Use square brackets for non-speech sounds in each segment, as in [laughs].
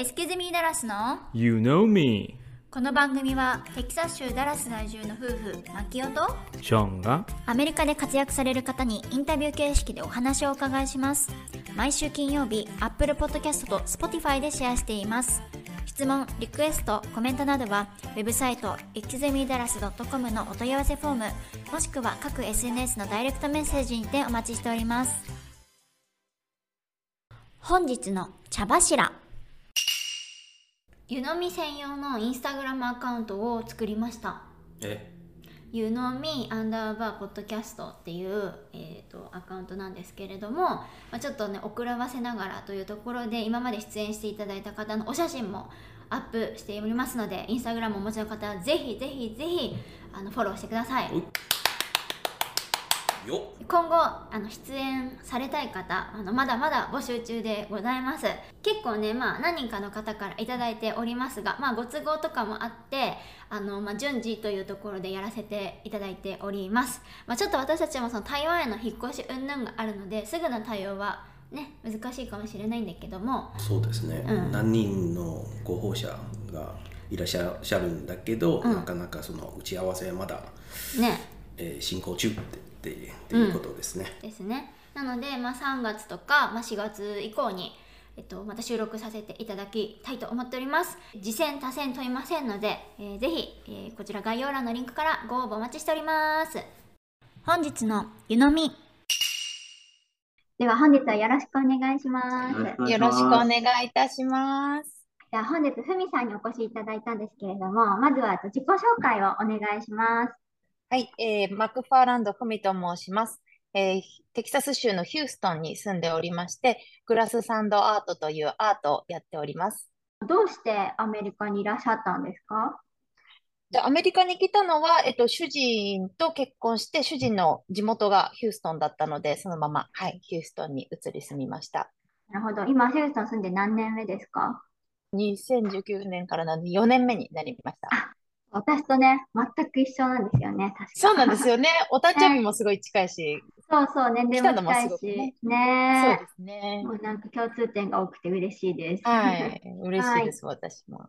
エスキズミーダラスの You know me. この番組はテキサス州ダラス在住の夫婦マキオとショーンがアメリカで活躍される方にインタビュー形式でお話をお伺いします。毎週金曜日 Apple Podcast と Spotify でシェアしています。質問、リクエスト、コメントなどはウェブサイト exemidalas.com のお問い合わせフォームもしくは各 SNS のダイレクトメッセージにてお待ちしております。本日の茶柱湯飲み専用のインスタグラムアカウントを作りました。え？湯飲みアンダーバーポッドキャストっていう、えー、とアカウントなんですけれども、まあ、ちょっとね遅らわせながらというところで今まで出演していただいた方のお写真もアップしておりますのでインスタグラムをお持ちの方はぜひぜひぜひあのフォローしてください今後あの出演されたい方あのまだまだ募集中でございます。結構ねまあ何人かの方から頂いておりますがまあご都合とかもあってあの、まあ、順次というところでやらせていただいております、まあ、ちょっと私たちもその台湾への引っ越し云々があるのですぐの対応はね難しいかもしれないんだけども。そうですね、うん。何人の候補者がいらっしゃるんだけど、うん。なかなかその打ち合わせはまだ、ね。えー進行中ってっていうことですね、ですね。なので、まあ、3月とか、まあ、4月以降に、えっと、また収録させていただきたいと思っております。次戦多戦問いませんので、えーぜひ、えーこちら概要欄のリンクからご応募お待ちしております。本日の湯飲み。では本日はよろしくお願いします。よろしくお願いいたします。では本日ふみさんにお越しいただいたんですけれどもまずは自己紹介をお願いしますはい、えーマクファーランド・フミと申します。えーテキサス州のヒューストンに住んでおりまして、グラスサンドアートというアートをやっております。どうしてアメリカにいらっしゃったんですか？で、アメリカに来たのは、えっと、主人と結婚して、主人の地元がヒューストンだったので、そのまま、はい、ヒューストンに移り住みました。なるほど今ヒューストン住んで何年目ですか？2019年からなんで4年目になりました。私とね、全く一緒なんですよね、確か。そうなんですよね。[laughs] お誕生日もすごい近いし、そうそう、年齢も近い来たのもすごくねし、そうねですね。もうなんか共通点が多くて嬉しいです。はい、嬉しいです、私も。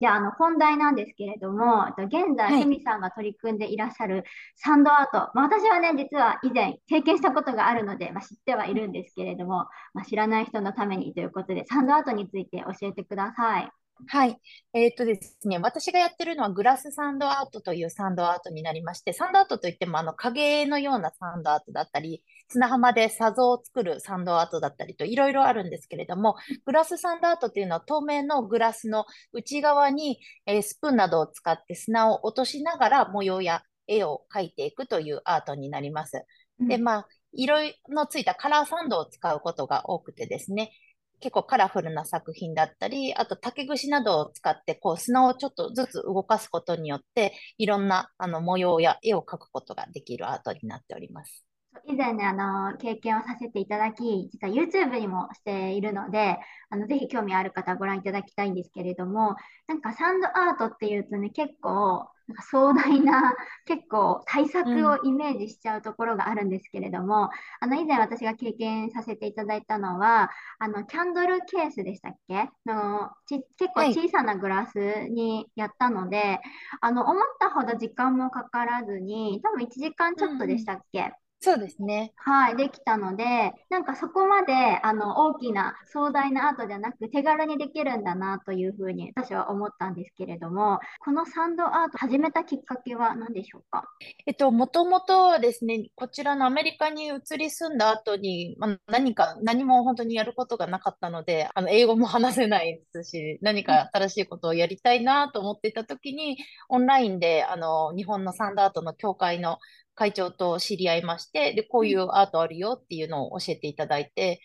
じゃあ、あの、本題なんですけれども、えっと現在、はいふみさんが取り組んでいらっしゃるサンドアート、まあ、私はね、実は以前経験したことがあるので、まあ、知ってはいるんですけれども、まあ、知らない人のためにということで、サンドアートについて教えてください。はい。えーっとですね、私がやってるのはグラスサンドアートというサンドアートになりまして、サンドアートといってもあの影のようなサンドアートだったり、砂浜で砂像を作るサンドアートだったりといろいろあるんですけれども、グラスサンドアートっていうのは透明のグラスの内側に、えースプーンなどを使って砂を落としながら模様や絵を描いていくというアートになります。で、うんまあ、色のついたカラーサンドを使うことが多くてですね、結構カラフルな作品だったり、あと竹串などを使って、こう砂をちょっとずつ動かすことによって、いろんなあの模様や絵を描くことができるアートになっております。以前ね、あの、経験をさせていただき、実は YouTube にもしているので、あの、ぜひ興味ある方はご覧いただきたいんですけれども、なんかサンドアートっていうとね、結構、なんか壮大な、[laughs] 結構対策をイメージしちゃうところがあるんですけれども、あの、以前私が経験させていただいたのは、あの、キャンドルケースでしたっけ？の、ち、結構はい。小さなグラスにやったので、あの、思ったほど時間もかからずに、多分1時間ちょっとでしたっけ？そうですね。はい、できたので、なんかそこまであの大きな壮大なアートじゃなく手軽にできるんだなというふうに私は思ったんですけれども、このサンドアート始めたきっかけは何でしょうか？えっと、もともとですね、こちらのアメリカに移り住んだ後に、まあ、何か、何も本当にやることがなかったので、あの、英語も話せないですし、何か新しいことをやりたいなと思っていた時に、オンラインで、あの、日本のサンドアートの協会の会長と知り合いまして、で、こういうアートあるよっていうのを教えていただいて、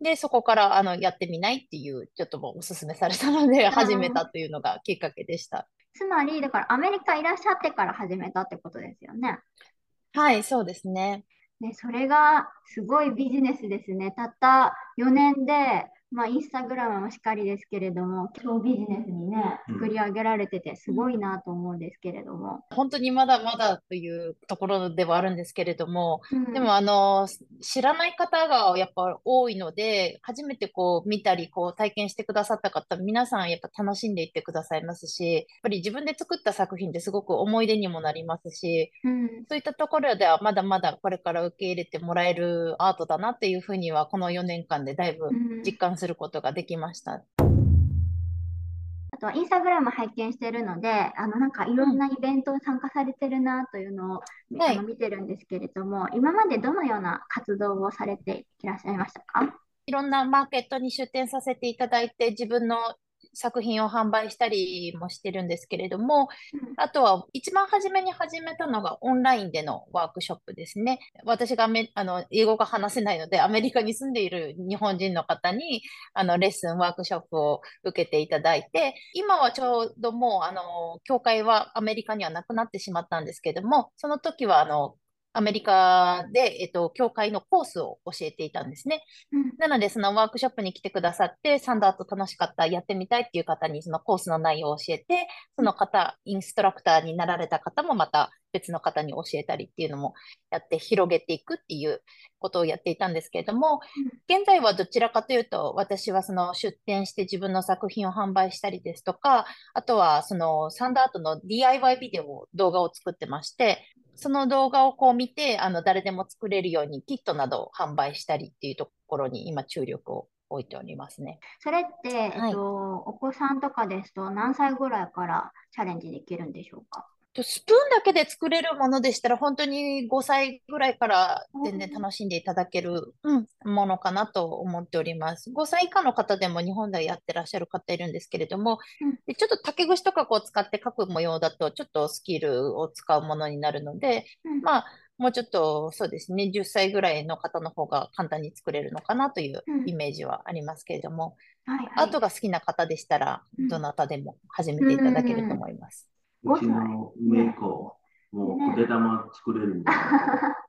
で、そこから、あの、やってみないっていう、ちょっともうお勧めされたので、始めたというのがきっかけでした。つまり、だからアメリカいらっしゃってから始めたってことですよね。はい、そうですね。ね、それがすごいビジネスですね。たった4年でまあ、インスタグラムもしっかりですけれども、今日ビジネスにね、うん。作り上げられてて、すごいなと思うんですけれども。本当にまだまだというところではあるんですけれども、うん。でもあの、知らない方がやっぱ多いので、初めてこう見たり、こう体験してくださった方、皆さんやっぱ楽しんでいってくださいますし、やっぱり自分で作った作品ってすごく思い出にもなりますし、うん。そういったところではまだまだこれから受け入れてもらえるアートだなっていうふうには、この4年間でだいぶうん。実感することができました。あとはインスタグラム拝見してるので、あのなんかいろんなイベントに参加されてるなというのを、はいあの見てるんですけれども、今までどのような活動をされていらっしゃいましたかいろんなマーケットに出展させていただいて、自分の作品を販売したりもしてるんですけれども、あとは一番初めに始めたのがオンラインでのワークショップですね。私がめあの英語が話せないので、アメリカに住んでいる日本人の方にあのレッスン、ワークショップを受けていただいて、今はちょうどもうあの教会はアメリカにはなくなってしまったんですけれども、その時はあのアメリカで、えっと、教会のコースを教えていたんですね。うん。なので、そのワークショップに来てくださって、サンダート楽しかった、やってみたいっていう方にそのコースの内容を教えて、その方、インストラクターになられた方もまた別の方に教えたりっていうのもやって広げていくっていうことをやっていたんですけれども、現在はどちらかというと、私はその出展して自分の作品を販売したりですとか、あとはそのサンダートの DIY ビデオ、動画を作ってまして、その動画をこう見て、あの、誰でも作れるようにキットなどを販売したりっていうところに今注力を置いておりますね。それって、えはいっと、お子さんとかですと何歳ぐらいからチャレンジできるんでしょうか？とスプーンだけで作れるものでしたら、本当に5歳ぐらいから全然楽しんでいただける、うん、ものかなと思っております。5歳以下の方でも日本ではやってらっしゃる方いるんですけれども、うちょっと竹串とかこう使って描く模様だと、ちょっとスキルを使うものになるので、うん。まあ、もうちょっとそうですね、10歳ぐらいの方の方が簡単に作れるのかなといううん。イメージはありますけれども、はいはい。アートが好きな方でしたら、うん。どなたでも始めていただけると思います。うちのメイコ、もう、筆玉作れるんだ。[laughs]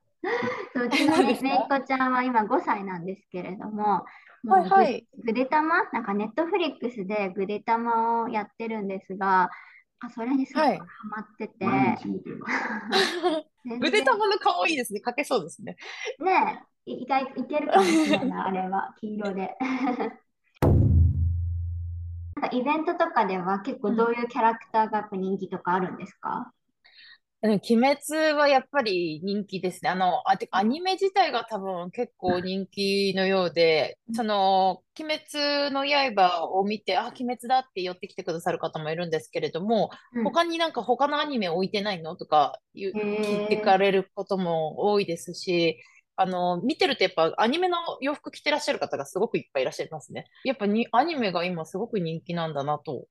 そううちのそうですか？めいっ子ちゃんは今5歳なんですけれども、もはいうはい。ぐでたま、なんかネットフリックスでぐでたまをやってるんですが、あそれにすごくはいハマってて、[laughs] ぐでたまの顔いいですね。描けそうですね。ねえ、いいかいいけるかもしれないな、あれは、黄色で。なんかイベントとかでは結構どういうキャラクターが人気とかあるんですか、うん鬼滅はやっぱり人気ですね。あの、あ、アニメ自体が多分結構人気のようで、その、鬼滅の刃を見て、あ、鬼滅だって寄ってきてくださる方もいるんですけれども、うん。他になんか他のアニメ置いてないの？とか聞いてかれることも多いですし、あの、見てるとやっぱアニメの洋服着てらっしゃる方がすごくいっぱいいらっしゃいますね。やっぱにアニメが今すごく人気なんだなと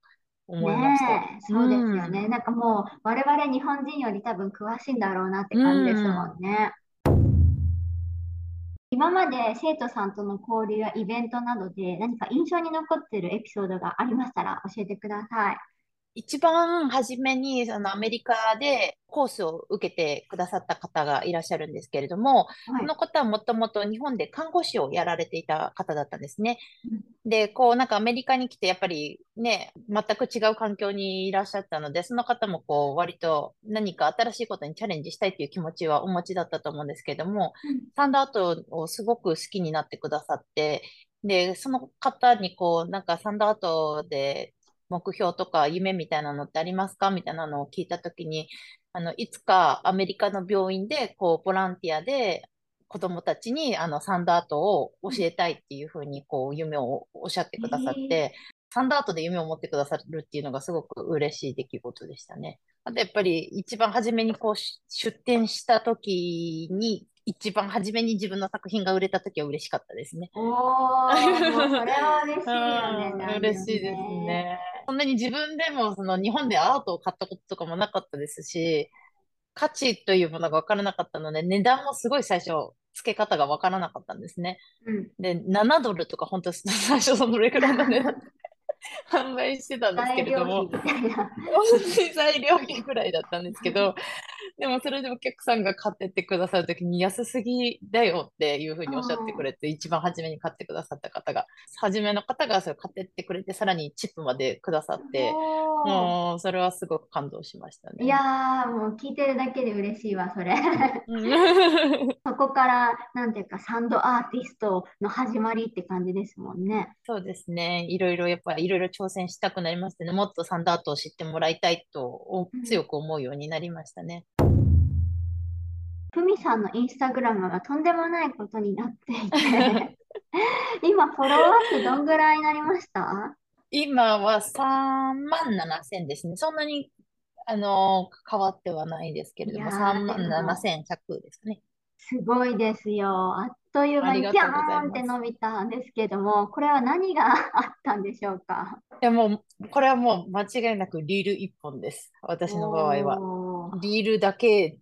思いました。ねえ、そうですよね。なんかもう我々日本人より多分詳しいんだろうなって感じですもんね。今まで生徒さんとの交流やイベントなどで何か印象に残っているエピソードがありましたら教えてください。一番初めにそのアメリカでコースを受けてくださった方がいらっしゃるんですけれども、はい。その方はもともと日本で看護師をやられていた方だったんですね。うん。で、こうなんかアメリカに来てやっぱりね、全く違う環境にいらっしゃったので、その方もこう割と何か新しいことにチャレンジしたいという気持ちはお持ちだったと思うんですけれども、サンダートをすごく好きになってくださって、で、その方にこうなんかサンダートで目標とか夢みたいなのってありますか？みたいなのを聞いたときに、あの、いつかアメリカの病院で、こう、ボランティアで子供たちに、あの、サンダートを教えたいっていうふうに、こう、夢をおっしゃってくださって、サンダートで夢を持ってくださるっていうのがすごく嬉しい出来事でしたね。あと、やっぱり一番初めにこう、し出展した時に、一番初めに自分の作品が売れた時は嬉しかったですね。おそれは嬉しいよね。嬉しいですね。そんなに自分でもその日本でアートを買ったこととかもなかったですし、価値というものが分からなかったので、値段もすごい最初、付け方が分からなかったんですね。うん。で、7ドルとか本当最初そのレクラの値段で [laughs] 販売してたんですけれども材料費ぐらいだったんですけど、でもそれでお客さんが買ってってくださるときに安すぎだよっていうふうにおっしゃってくれて、一番初めに買ってくださった方が、初めの方がそれ買ってってくれて、さらにチップまでくださって、もうそれはすごく感動しましたね。いやー、もう聞いてるだけで嬉しいわ、それ。うん [laughs] そこから、なんていうか、サンドアーティストの始まりって感じですもんね。そうですね。いろいろ、やっぱりいろいろ挑戦したくなりましたね。もっとサンダートを知ってもらいたいと強く思うようになりましたね。ふみさんのインスタグラムがとんでもないことになっていて、[laughs] 今、フォロワー数どんぐらいになりました？今は3万7千ですね。そんなに、あの変わってはないですけれども、いやー3万でも7100ですかね。すごいですよ。あっという間にありがピャとうございますーンって伸びたんですけども、これは何が [laughs] あったんでしょうか？いや、もう、これはもう間違いなくリール1本です。私の場合は。おーリールだけ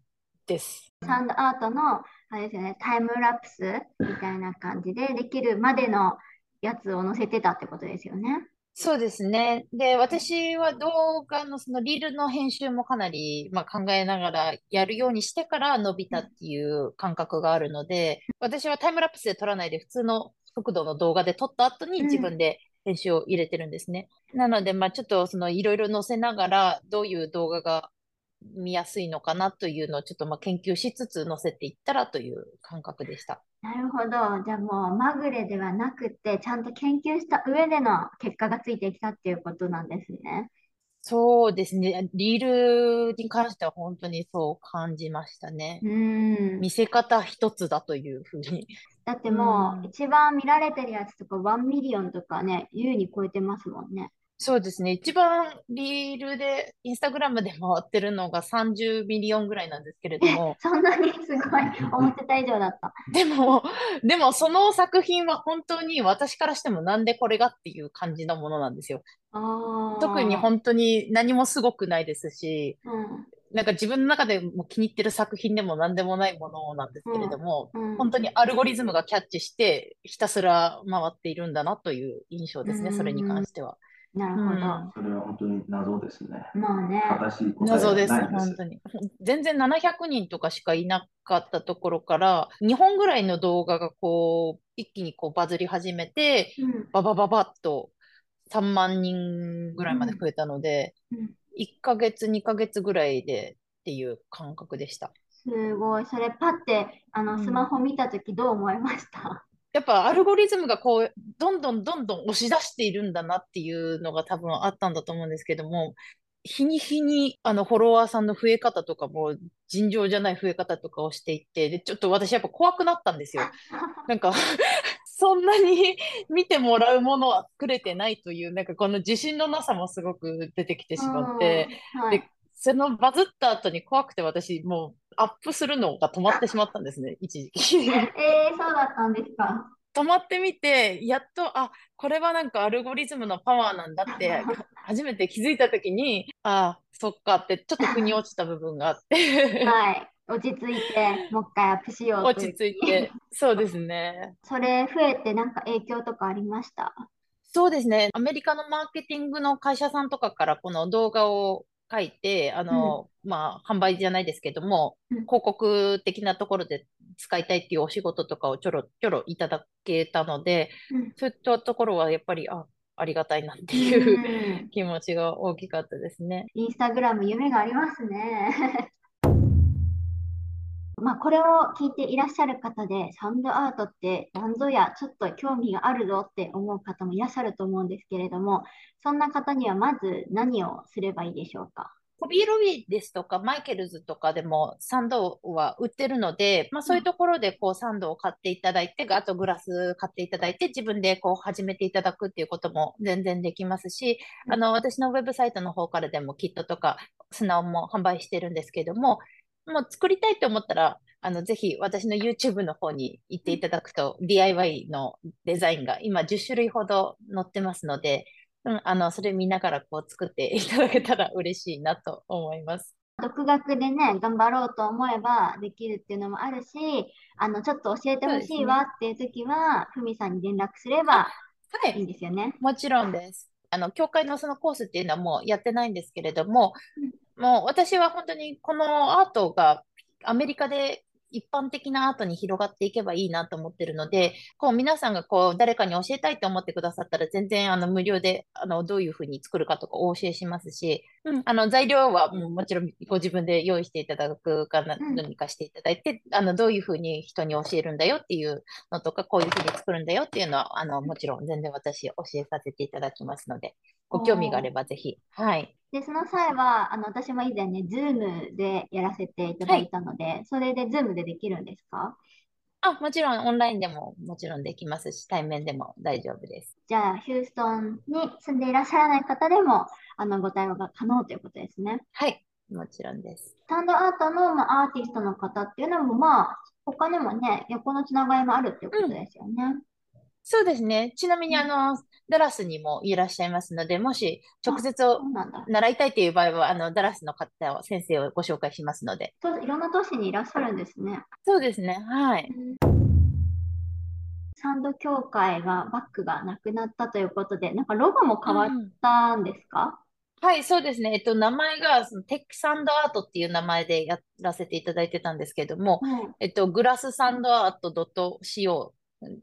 です。サンドアートの、あれですよね、タイムラプスみたいな感じでできるまでのやつを載せてたってことですよね。そうですね。で、私は動画のそのリールの編集もかなり、まあ、考えながらやるようにしてから伸びたっていう感覚があるので、私はタイムラプスで撮らないで普通の速度の動画で撮った後にうん自分で編集を入れてるんですね。なので、まあ、ちょっとそのいろいろ載せながらどういう動画が見やすいのかなというのをちょっとまあ研究しつつ載せていったらという感覚でした。なるほど。じゃあもうまぐれではなくて、ちゃんと研究した上での結果がついてきたっていうことなんですね。そうですね。リールに関しては本当にそう感じましたね。うん。見せ方一つだというふうに。だってもう一番見られてるやつとか1 million とかね、優に超えてますもんね。そうですね。一番リールで、インスタグラムで回ってるのが30 million ぐらいなんですけれども、そんなにすごい思ってた以上だった。でも、でもその作品は本当に私からしてもなんでこれがっていう感じのものなんですよ。特に本当に何もすごくないですし、うんなんか自分の中でも気に入ってる作品でも何でもないものなんですけれども、うん本当にアルゴリズムがキャッチしてひたすら回っているんだなという印象ですね、うんそれに関しては。なるほど。うんそれは本当に謎ですね。もうね、正しい答え謎です。本当に。全然700人とかしかいなかったところから、2本ぐらいの動画がこう、一気にこうバズり始めて、うんババババッと3万人ぐらいまで増えたので、うん1ヶ月、2ヶ月ぐらいでっていう感覚でした。すごい。それパッてあのうんスマホ見たときどう思いました？やっぱアルゴリズムがこう、どんどんどんどん押し出しているんだなっていうのが多分あったんだと思うんですけども、日に日にあのフォロワーさんの増え方とかも尋常じゃない増え方とかをしていって、で、ちょっと私やっぱ怖くなったんですよ。なんか [laughs] そんなに見てもらうものは作れてないという、なんかこの自信のなさもすごく出てきてしまって、うん。はい。で、そのバズった後に怖くて私もうアップするのが止まってしまったんですね、[laughs] 一時期。えー、そうだったんですか？止まってみて、やっと、あ、これはなんかアルゴリズムのパワーなんだって、初めて気づいたときに、あ、そっかって、ちょっと腑に落ちた部分があって、はい。落ち着いて、もう一回アップしようと落ち着いて、そうですね。それ増えてなんか影響とかありました？そうですね。アメリカのマーケティングの会社さんとかからこの動画を書いて、あの、まあ、販売じゃないですけども、うん広告的なところで使いたいっていうお仕事とかをちょろちょろいただけたので、うんそういったところはやっぱり、あ、ありがたいなっていううん [laughs] 気持ちが大きかったですね。インスタグラム夢がありますね。まあこれを聞いていらっしゃる方で、サンドアートって何ぞや、ちょっと興味があるぞって思う方もいらっしゃると思うんですけれども、そんな方にはまず何をすればいいでしょうか？ホビーロビーですとか、マイケルズとかでもサンドは売ってるので、まあそういうところでこうサンドを買っていただいて、あとグラス買っていただいて、自分でこう始めていただくっていうことも全然できますし、あの、私のウェブサイトの方からでもキットとか砂も販売してるんですけども、もう作りたいと思ったら、あの、ぜひ私の YouTube の方に行っていただくと DIY のデザインが今10種類ほど載ってますので、うん、あの、それ見ながらこう作っていただけたら [laughs] 嬉しいなと思います。独学でね、頑張ろうと思えばできるっていうのもあるし、あの、ちょっと教えてほしいわっていう時は、ふみさんに連絡すればはいいんですよね。もちろんです。あの、教会のそのコースっていうのはもうやってないんですけれども、もう私は本当にこのアートがアメリカで一般的なアートに広がっていけばいいなと思ってるので、こう皆さんがこう誰かに教えたいと思ってくださったら全然あの無料であのどういうふうに作るかとかお教えしますし、うん、あの材料はもちろんご自分で用意していただくか何かしていただいて、あのどういうふうに人に教えるんだよっていうのとか、こういうふうに作るんだよっていうのはあのもちろん全然私教えさせていただきますので、ご興味があればぜひ。はい。で、その際は、あの、私も以前ね、ズームでやらせていただいたので、それでズームでできるんですか？あ、もちろんオンラインでももちろんできますし、対面でも大丈夫です。じゃあ、ヒューストンに住んでいらっしゃらない方でも、あの、ご対応が可能ということですね。はい、もちろんです。サンドアートの、まあ、アーティストの方っていうのも、まあ、他にもね、横のつながりもあるっていうことですよね。そうですね。ちなみに、うんあの、ダラスにもいらっしゃいますので、もし直接そうなんだ。習いたいという場合は、あの、ダラスの方を、先生をご紹介しますので。そういろんな都市にいらっしゃるんですね。そうですね。はい。サンド協会がバッグがなくなったということで、なんかロゴも変わっうんたんですか？はい、そうですね。えっと、名前が、その、テックサンドアートっていう名前でやらせていただいてたんですけども、はい。えっと、グラスサンドアート .co、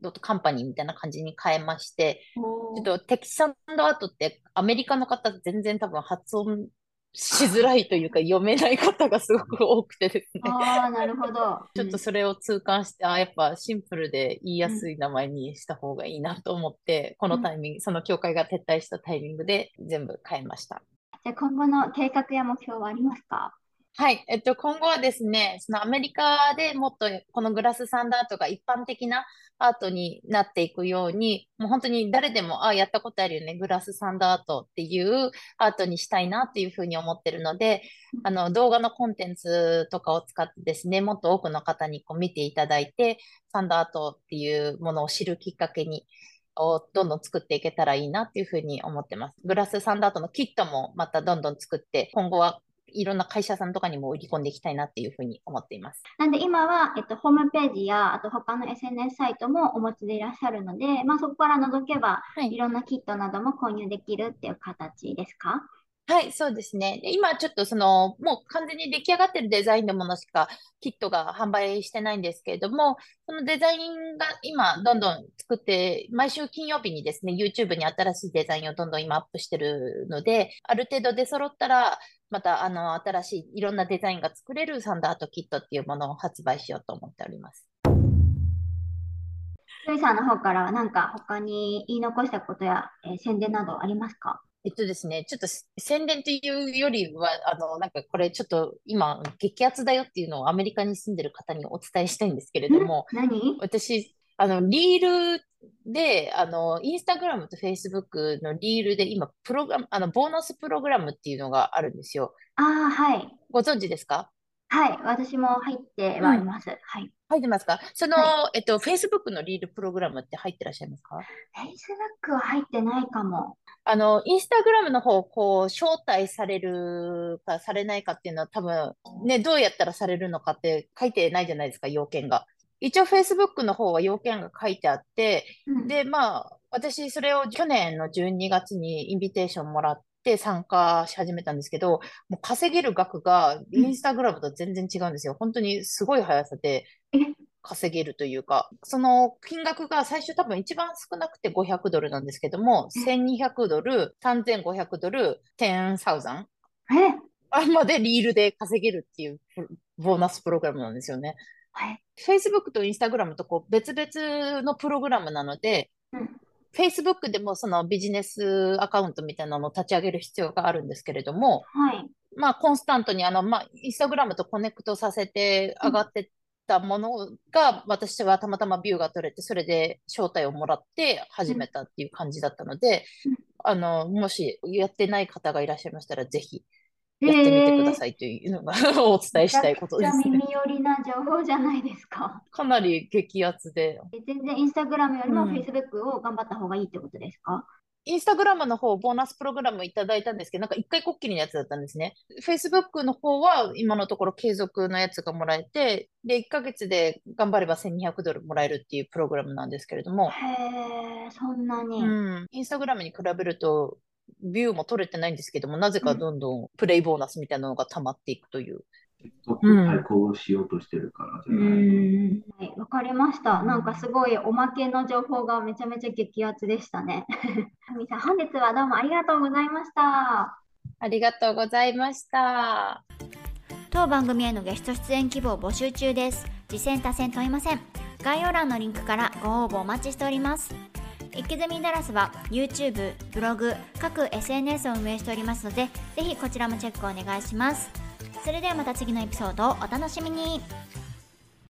ドットカンパニーみたいな感じに変えまして、ちょっとテキサンドアートってアメリカの方全然多分発音しづらいというか読めない方がすごく多くてですね。ああ、なるほど。[laughs] ちょっとそれを痛感して、あ、やっぱシンプルで言いやすい名前にした方がいいなと思って、このタイミング、その教会が撤退したタイミングで全部変えました。じゃあ今後の計画や目標はありますか？はい。えっと、今後はですね、そのアメリカでもっとこのグラスサンドアートが一般的なアートになっていくように、もう本当に誰でも、あ、やったことあるよね、グラスサンドアートっていうアートにしたいなっていうふうに思ってるので、あの、動画のコンテンツとかを使ってですね、もっと多くの方にこう見ていただいて、サンドアートっていうものを知るきっかけに、をどんどん作っていけたらいいなっていうふうに思ってます。グラスサンドアートのキットもまたどんどん作って、今後はいろんな会社さんとかにも売り込んでいきたいなっていうふうに思っています。なんで今は、えっと、ホームページや、あと他の SNS サイトもお持ちでいらっしゃるので、まあ、そこから覗けば、はいいろんなキットなども購入できるっていう形ですか？はい、そうですね。で今ちょっとその、もう完全に出来上がってるデザインのものしかキットが販売してないんですけれども、そのデザインが今どんどん作って、毎週金曜日にですね、YouTube に新しいデザインをどんどん今アップしてるので、ある程度出揃ったら、またあの、新しいいろんなデザインが作れるサンダートキットっていうものを発売しようと思っております。ルイさんの方からは何か他に言い残したことや、えー宣伝などありますか？えっとですね、ちょっと宣伝というよりは、あの、なんかこれちょっと今、激アツだよっていうのをアメリカに住んでる方にお伝えしたいんですけれども、何？私、あの、リールで、あの、インスタグラムとフェイスブックのリールで今、プログラム、あの、ボーナスプログラムっていうのがあるんですよ。ああ、はい。ご存知ですか？はい。私も入ってはいます。はい。入ってますか？その、はえっと、フェイスブックのリールプログラムって入ってらっしゃいますか？Facebook は入ってないかも。あの、インスタグラムの方、こう、招待されるかされないかっていうのは多分、ね、どうやったらされるのかって書いてないじゃないですか、要件が。一応 Facebook の方は要件が書いてあって、うん、で、まあ、私、それを去年の12月にインビテーションもらって参加し始めたんですけど、もう稼げる額がインスタグラムと全然違うんですよ。本当にすごい速さでえ？稼げるというか、その金額が最初多分一番少なくて500ドルなんですけども、1200ドル、3500ドル、10,000え？あまでリールで稼げるっていうボーナスプログラムなんですよね。はい。Facebook と Instagram とこう別々のプログラムなので、うん。Facebook でもそのビジネスアカウントみたいなのを立ち上げる必要があるんですけれども、はい。まあコンスタントにあの、まあ、Instagram とコネクトさせて上がってったものが、私はたまたまビューが取れて、それで招待をもらって始めたっていう感じだったのでうん、あの、もしやってない方がいらっしゃいましたら、ぜひやってみてくださいというのが [laughs] お伝えしたいことですね。耳寄りな情報じゃないですか。かなり激アツで、え全然インスタグラムよりもうん Facebook を頑張った方がいいってことですか？インスタグラムの方、ボーナスプログラムいただいたんですけど、なんか一回こっきりのやつだったんですね。Facebook の方は今のところ継続のやつがもらえて、で、1ヶ月で頑張れば1200ドルもらえるっていうプログラムなんですけれども、へえ、そんなに。うん、インスタグラムに比べると、ビューも取れてないんですけども、なぜかどんどんプレイボーナスみたいなのが溜まっていくという。TikTok 対抗しようとしてるからじうゃないん。はい、わかりました。なんかすごいおまけの情報がめちゃめちゃ激アツでしたね。[laughs] ふみさん、本日はどうもありがとうございました。ありがとうございました。当番組へのゲスト出演希望募集中です次戦多戦問いません概要欄のリンクからご応募お待ちしておりますイキズミダラスは YouTube、ブログ、各 SNS を運営しておりますのでぜひこちらもチェックお願いします。それではまた次のエピソードをお楽しみに。